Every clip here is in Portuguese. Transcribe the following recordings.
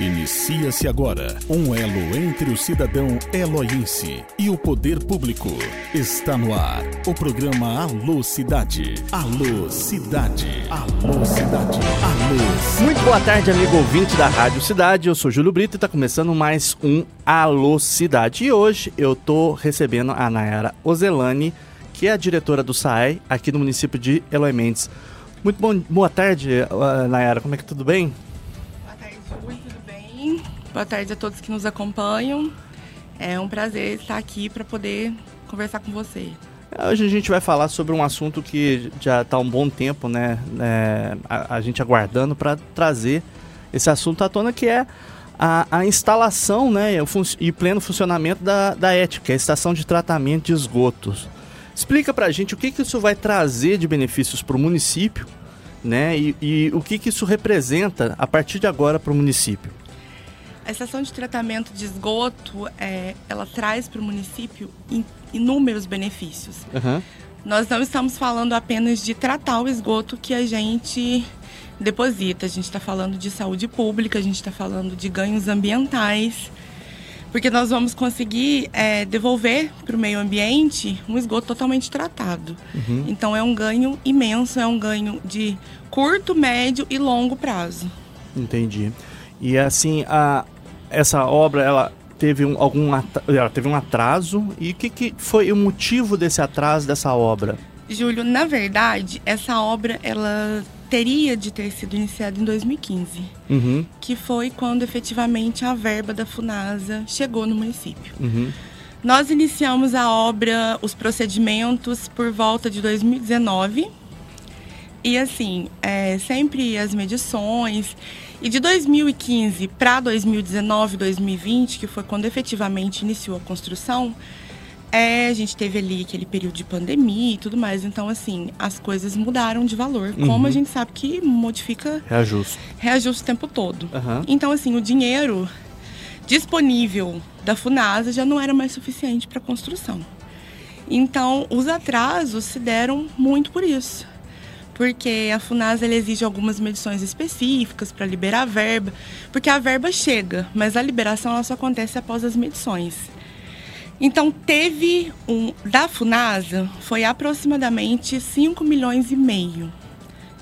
Inicia-se agora um elo entre o cidadão eloiense e o poder público. Está no ar o programa Alô Cidade. Alô Cidade. Alô Cidade. Alô. Muito boa tarde, amigo ouvinte da Rádio Cidade. Eu sou Júlio Brito e está começando mais um Alô Cidade. E hoje eu tô recebendo a Nayara Ozelani, que é a diretora do SAE aqui no município de Eloy Mendes. Muito bom, boa tarde, uh, Nayara. Como é que tudo bem? Boa tarde, Júlio. Boa tarde a todos que nos acompanham. É um prazer estar aqui para poder conversar com você. Hoje a gente vai falar sobre um assunto que já está um bom tempo, né? É, a, a, gente aguardando para trazer esse assunto à tona, que é a, a instalação né, e pleno funcionamento da, da ética, a estação de tratamento de esgotos. Explica para a gente o que, que isso vai trazer de benefícios para o município, né? E, e o que, que isso representa a partir de agora para o município. A estação de tratamento de esgoto, é, ela traz para o município inúmeros benefícios. Uhum. Nós não estamos falando apenas de tratar o esgoto que a gente deposita, a gente está falando de saúde pública, a gente está falando de ganhos ambientais, porque nós vamos conseguir é, devolver para o meio ambiente um esgoto totalmente tratado. Uhum. Então é um ganho imenso, é um ganho de curto, médio e longo prazo. Entendi. E assim, a, essa obra, ela teve um, algum ela teve um atraso e o que, que foi o motivo desse atraso dessa obra? Júlio, na verdade, essa obra ela teria de ter sido iniciada em 2015, uhum. que foi quando efetivamente a verba da Funasa chegou no município. Uhum. Nós iniciamos a obra, os procedimentos por volta de 2019 e assim, é, sempre as medições. E de 2015 para 2019, 2020, que foi quando efetivamente iniciou a construção, é, a gente teve ali aquele período de pandemia e tudo mais. Então, assim, as coisas mudaram de valor. Uhum. Como a gente sabe que modifica. Reajuste. Reajuste o tempo todo. Uhum. Então, assim, o dinheiro disponível da FUNASA já não era mais suficiente para a construção. Então, os atrasos se deram muito por isso. Porque a FUNASA exige algumas medições específicas para liberar a verba, porque a verba chega, mas a liberação ela só acontece após as medições. Então, teve um. Da FUNASA, foi aproximadamente 5 milhões e meio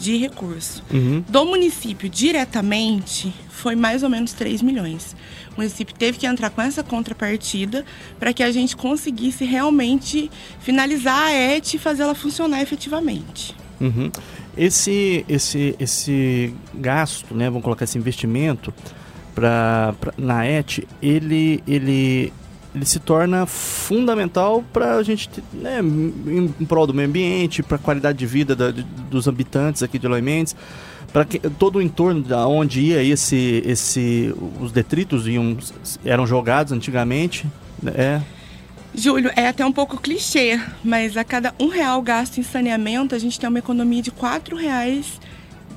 de recurso. Uhum. Do município, diretamente, foi mais ou menos 3 milhões. O município teve que entrar com essa contrapartida para que a gente conseguisse realmente finalizar a ET e fazer ela funcionar efetivamente. Uhum. Esse, esse, esse gasto, né, vamos colocar esse investimento pra, pra na ET, ele, ele ele se torna fundamental para a gente, né, em, em prol do meio ambiente, para a qualidade de vida da, de, dos habitantes aqui de Mendes, para todo o entorno da onde ia esse, esse, os detritos iam, eram jogados antigamente, é. Júlio, é até um pouco clichê, mas a cada um real gasto em saneamento, a gente tem uma economia de quatro reais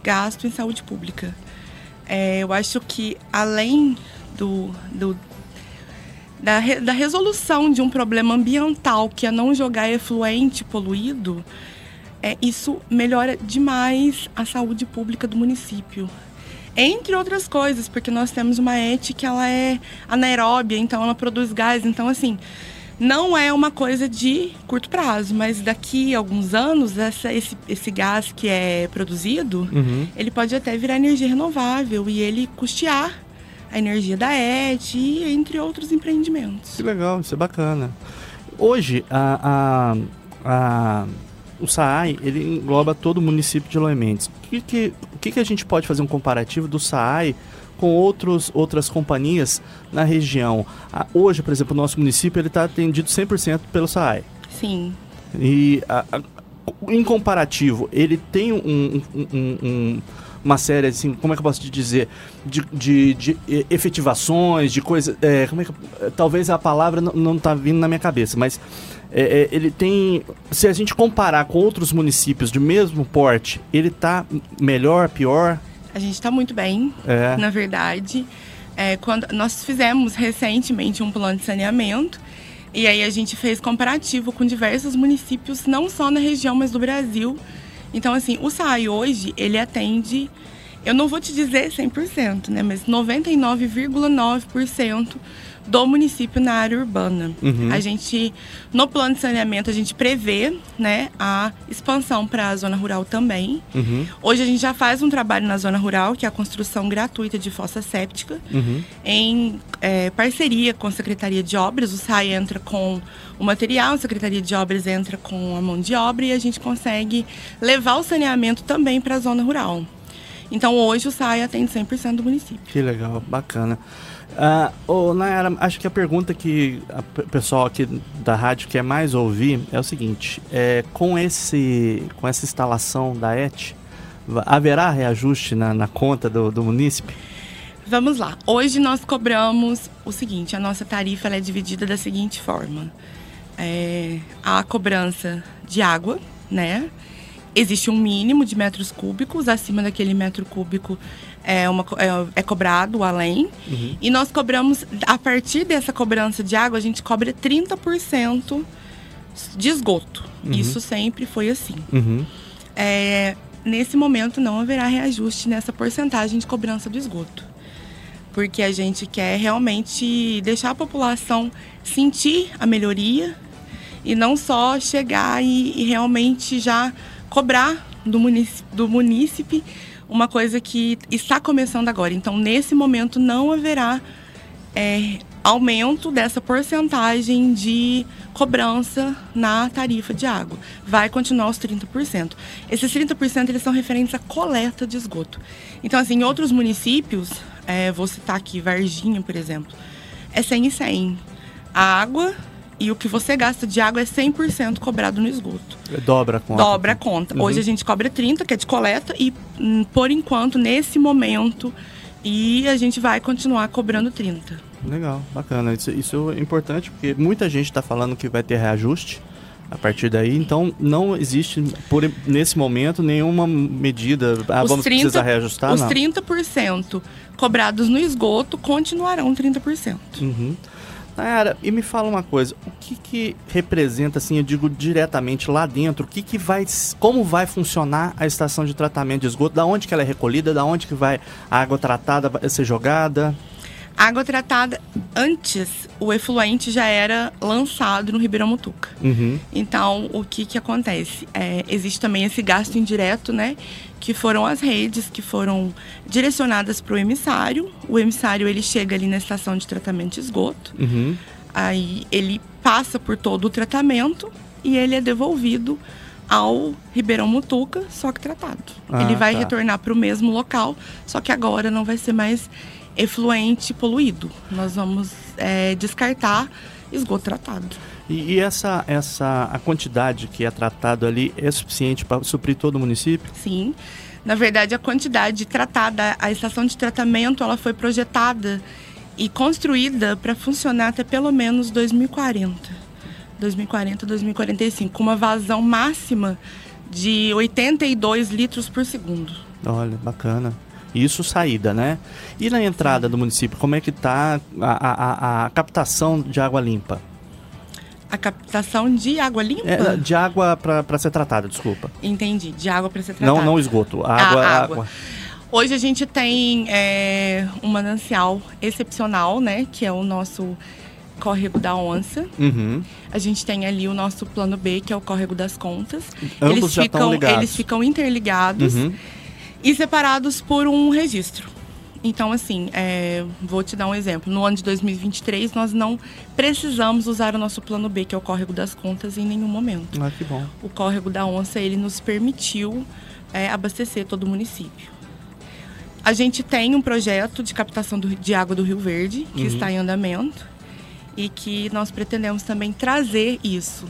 gasto em saúde pública. É, eu acho que além do, do da, da resolução de um problema ambiental, que é não jogar efluente poluído, é, isso melhora demais a saúde pública do município. Entre outras coisas, porque nós temos uma ET que ela é anaeróbia, então ela produz gás. Então, assim, não é uma coisa de curto prazo, mas daqui a alguns anos, essa, esse, esse gás que é produzido, uhum. ele pode até virar energia renovável e ele custear a energia da ET, entre outros empreendimentos. Que legal, isso é bacana. Hoje, a, a, a o SAAI, ele engloba todo o município de Loementes. O que, que, que, que a gente pode fazer um comparativo do SAAI com outros, outras companhias na região? hoje, por exemplo, o nosso município está atendido 100% pelo SAAI. Sim. E a, a, em comparativo, ele tem um, um, um, um uma série, assim, como é que eu posso te dizer? De, de, de efetivações, de coisas. É, como é que. Talvez a palavra não, não tá vindo na minha cabeça, mas. É, é, ele tem. Se a gente comparar com outros municípios de mesmo porte, ele tá melhor, pior? A gente está muito bem, é. na verdade. É, quando nós fizemos recentemente um plano de saneamento e aí a gente fez comparativo com diversos municípios, não só na região, mas do Brasil, então, assim, o SAI hoje, ele atende eu não vou te dizer 100%, né, mas 99,9% do município na área urbana. Uhum. A gente, no plano de saneamento, a gente prevê né, a expansão para a zona rural também. Uhum. Hoje a gente já faz um trabalho na zona rural, que é a construção gratuita de fossa séptica, Uhum. em é, parceria com a Secretaria de Obras. O SAI entra com o material, a Secretaria de Obras entra com a mão de obra e a gente consegue levar o saneamento também para a zona rural. Então hoje o SAI atende 100% do município. Que legal, bacana. Ah, ô, Nayara, acho que a pergunta que o pessoal aqui da rádio quer mais ouvir é o seguinte: é, com, esse, com essa instalação da ET, haverá reajuste na, na conta do, do munícipe? Vamos lá. Hoje nós cobramos o seguinte: a nossa tarifa ela é dividida da seguinte forma: É, a cobrança de água, né? Existe um mínimo de metros cúbicos, acima daquele metro cúbico é, uma, é, é cobrado além. E nós cobramos, a partir dessa cobrança de água, a gente cobra 30% de esgoto. Isso sempre foi assim. Uhum. É, nesse momento não haverá reajuste nessa porcentagem de cobrança do esgoto. Porque a gente quer realmente deixar a população sentir a melhoria e não só chegar e, e realmente já cobrar do munícipe, do munícipe uma coisa que está começando agora. Então, nesse momento, não haverá é, aumento dessa porcentagem de cobrança na tarifa de água. Vai continuar os 30%. Esses 30% eles são referentes à coleta de esgoto. Então, assim, em outros municípios, é, vou citar aqui Varginha, por exemplo, é 100 e 100. A água e o que você gasta de água é 100% cobrado no esgoto. Dobra a conta. Dobra a conta. Uhum. Hoje a gente cobra 30, que é de coleta, e hum, por enquanto, nesse momento, e a gente vai continuar cobrando 30. Legal, bacana. Isso, isso é importante porque muita gente está falando que vai ter reajuste a partir daí, então não existe, por, nesse momento, nenhuma medida. Ah, Os vamos 30 precisar reajustar? Os não. 30% cobrados no esgoto continuarão 30%. Uhum. Nayara, e me fala uma coisa, o que que representa, assim, eu digo diretamente lá dentro, o que que vai, como vai funcionar a estação de tratamento de esgoto, da onde que ela é recolhida, da onde que vai a água tratada ser jogada? Água tratada, antes, o efluente já era lançado no Ribeirão Mutuca. Uhum. Então, o que que acontece? É, existe também esse gasto indireto, né? Que foram as redes que foram direcionadas para o emissário. O emissário, ele chega ali na estação de tratamento de esgoto. Uhum. Aí ele passa por todo o tratamento e ele é devolvido ao Ribeirão Mutuca, só que tratado. Ah, ele vai tá. retornar para o mesmo local, só que agora não vai ser mais efluente poluído. Nós vamos é, descartar esgoto tratado. E, e essa, essa, a quantidade que é tratado ali é suficiente para suprir todo o município? Sim. Na verdade, a quantidade tratada, a estação de tratamento, ela foi projetada e construída para funcionar até pelo menos 2040. 2040, 2045, com uma vazão máxima de 82 litros por segundo. Olha, bacana. Isso saída, né? E na entrada do município, como é que está a, a, a- a captação de água limpa? A captação de água limpa? É, de água para ser tratada, desculpa. Entendi, de água para ser tratada. Não, não esgoto. Água, Ah, água. água. Hoje a gente tem é, um manancial excepcional, né? Que é o nosso córrego da onça. Uhum. A gente tem ali o nosso plano B, que é o córrego das contas. Ambos eles já estão ficam, ligados. Eles ficam interligados Uhum. E separados por um registro. Então, assim, é, vou te dar um exemplo. No ano de 2023, nós não precisamos usar o nosso plano B, que é o córrego das contas, em nenhum momento. Ah, que bom. O córrego da onça, ele nos permitiu é, abastecer todo o município. A gente tem um projeto de captação do- de água do Rio Verde, que Uhum. está em andamento, e que nós pretendemos também trazer isso.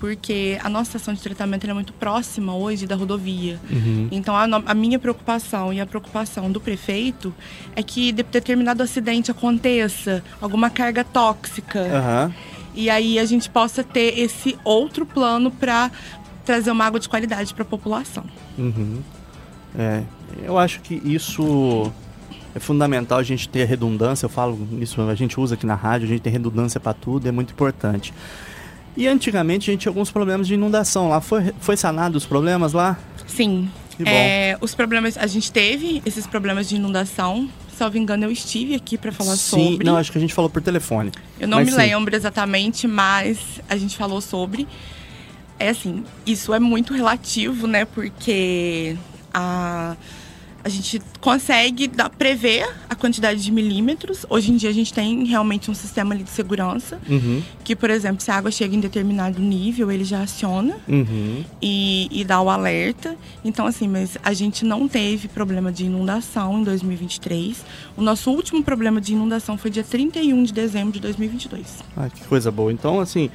Porque a nossa estação de tratamento é muito próxima hoje da rodovia. Uhum. Então, a, a minha preocupação e a preocupação do prefeito é que de- determinado acidente aconteça, alguma carga tóxica, Aham. e aí a gente possa ter esse outro plano para trazer uma água de qualidade para a população. Uhum. É, eu acho que isso é fundamental a gente ter redundância. Eu falo isso, a gente usa aqui na rádio, a gente tem redundância para tudo, é muito importante. E antigamente a gente tinha alguns problemas de inundação lá. Foi, foi sanado os problemas lá? Sim. É, os problemas, a gente teve esses problemas de inundação. Salvo engano, eu estive aqui para falar sim, sobre. não, acho que a gente falou por telefone. Eu não me sim. lembro exatamente, mas a gente falou sobre. É assim, isso é muito relativo, né? Porque a, a gente consegue dar- prever a quantidade de milímetros. Hoje em dia a gente tem realmente um sistema ali de segurança. Uhum, Que, por exemplo, se a água chega em determinado nível, ele já aciona uhum. e, e dá o alerta. Então, assim, mas a gente não teve problema de inundação em 2023. O nosso último problema de inundação foi dia 31 de dezembro de 2022. Ah, que coisa boa. Então, assim,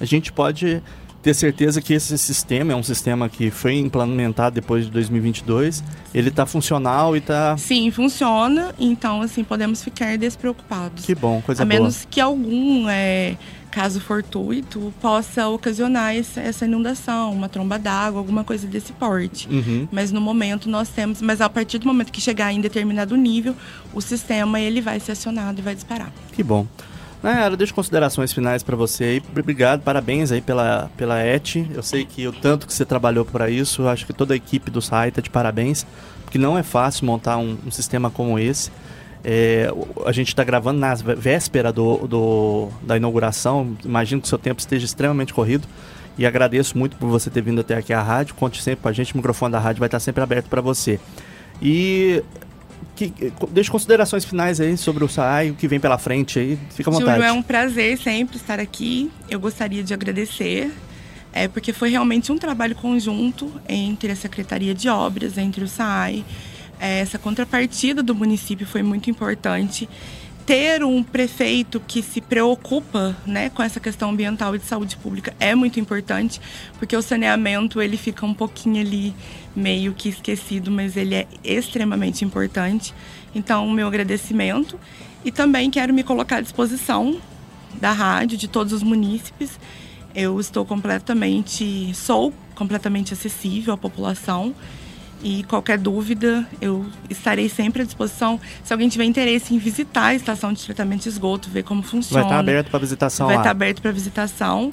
a gente pode ter certeza que esse sistema é um sistema que foi implementado depois de 2022. Ele está funcional e está... Sim, funciona. Então, assim, podemos ficar despreocupados. Que bom, coisa a boa. menos que algum é, caso fortuito possa ocasionar essa, essa inundação, uma tromba d'água, alguma coisa desse porte. Uhum. Mas no momento nós temos, mas a partir do momento que chegar em determinado nível, o sistema ele vai ser acionado e vai disparar. Que bom. Nayara, deixo considerações finais para você aí. Obrigado, parabéns aí pela, pela ET. Eu sei que o tanto que você trabalhou para isso, eu acho que toda a equipe do SAI tá de parabéns, porque não é fácil montar um, um sistema como esse. É, a gente está gravando na vé- véspera do, do- da inauguração. Imagino que o seu tempo esteja extremamente corrido. E agradeço muito por você ter vindo até aqui à rádio. Conte sempre com a gente, o microfone da rádio vai estar sempre aberto para você. E que, deixe considerações finais aí sobre o SAI, o que vem pela frente aí. Fica à vontade. Júlio, é um prazer sempre estar aqui. Eu gostaria de agradecer, é, porque foi realmente um trabalho conjunto entre a Secretaria de Obras, entre o SAI. É, essa contrapartida do município foi muito importante. Ter um prefeito que se preocupa né, com essa questão ambiental e de saúde pública é muito importante, porque o saneamento ele fica um pouquinho ali meio que esquecido, mas ele é extremamente importante. Então, meu agradecimento. E também quero me colocar à disposição da rádio, de todos os munícipes. Eu estou completamente, sou completamente acessível à população. E qualquer dúvida, eu estarei sempre à disposição. Se alguém tiver interesse em visitar a estação de tratamento de esgoto, ver como Vai funciona. estar aberto para visitação Vai lá. estar aberto para visitação.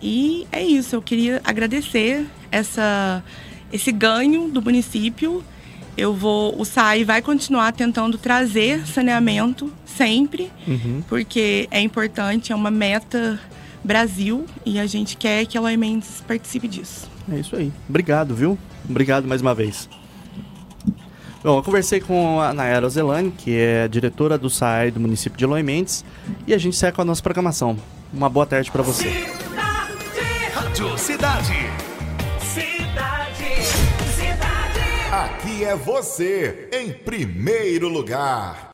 E é isso, eu queria agradecer essa, esse ganho do município. Eu vou, o SAI vai continuar tentando trazer saneamento sempre, Uhum. porque é importante, é uma meta Brasil e a gente quer que a Eloy Mendes participe disso. É isso aí. Obrigado, viu? Obrigado mais uma vez. Bom, eu conversei com a Nayara Ozelani, que é diretora do SAI do município de Eloy Mendes, e a gente segue com a nossa programação. Uma boa tarde para você. Rádio Cidade. Cidade. Cidade. Aqui é você, em primeiro lugar.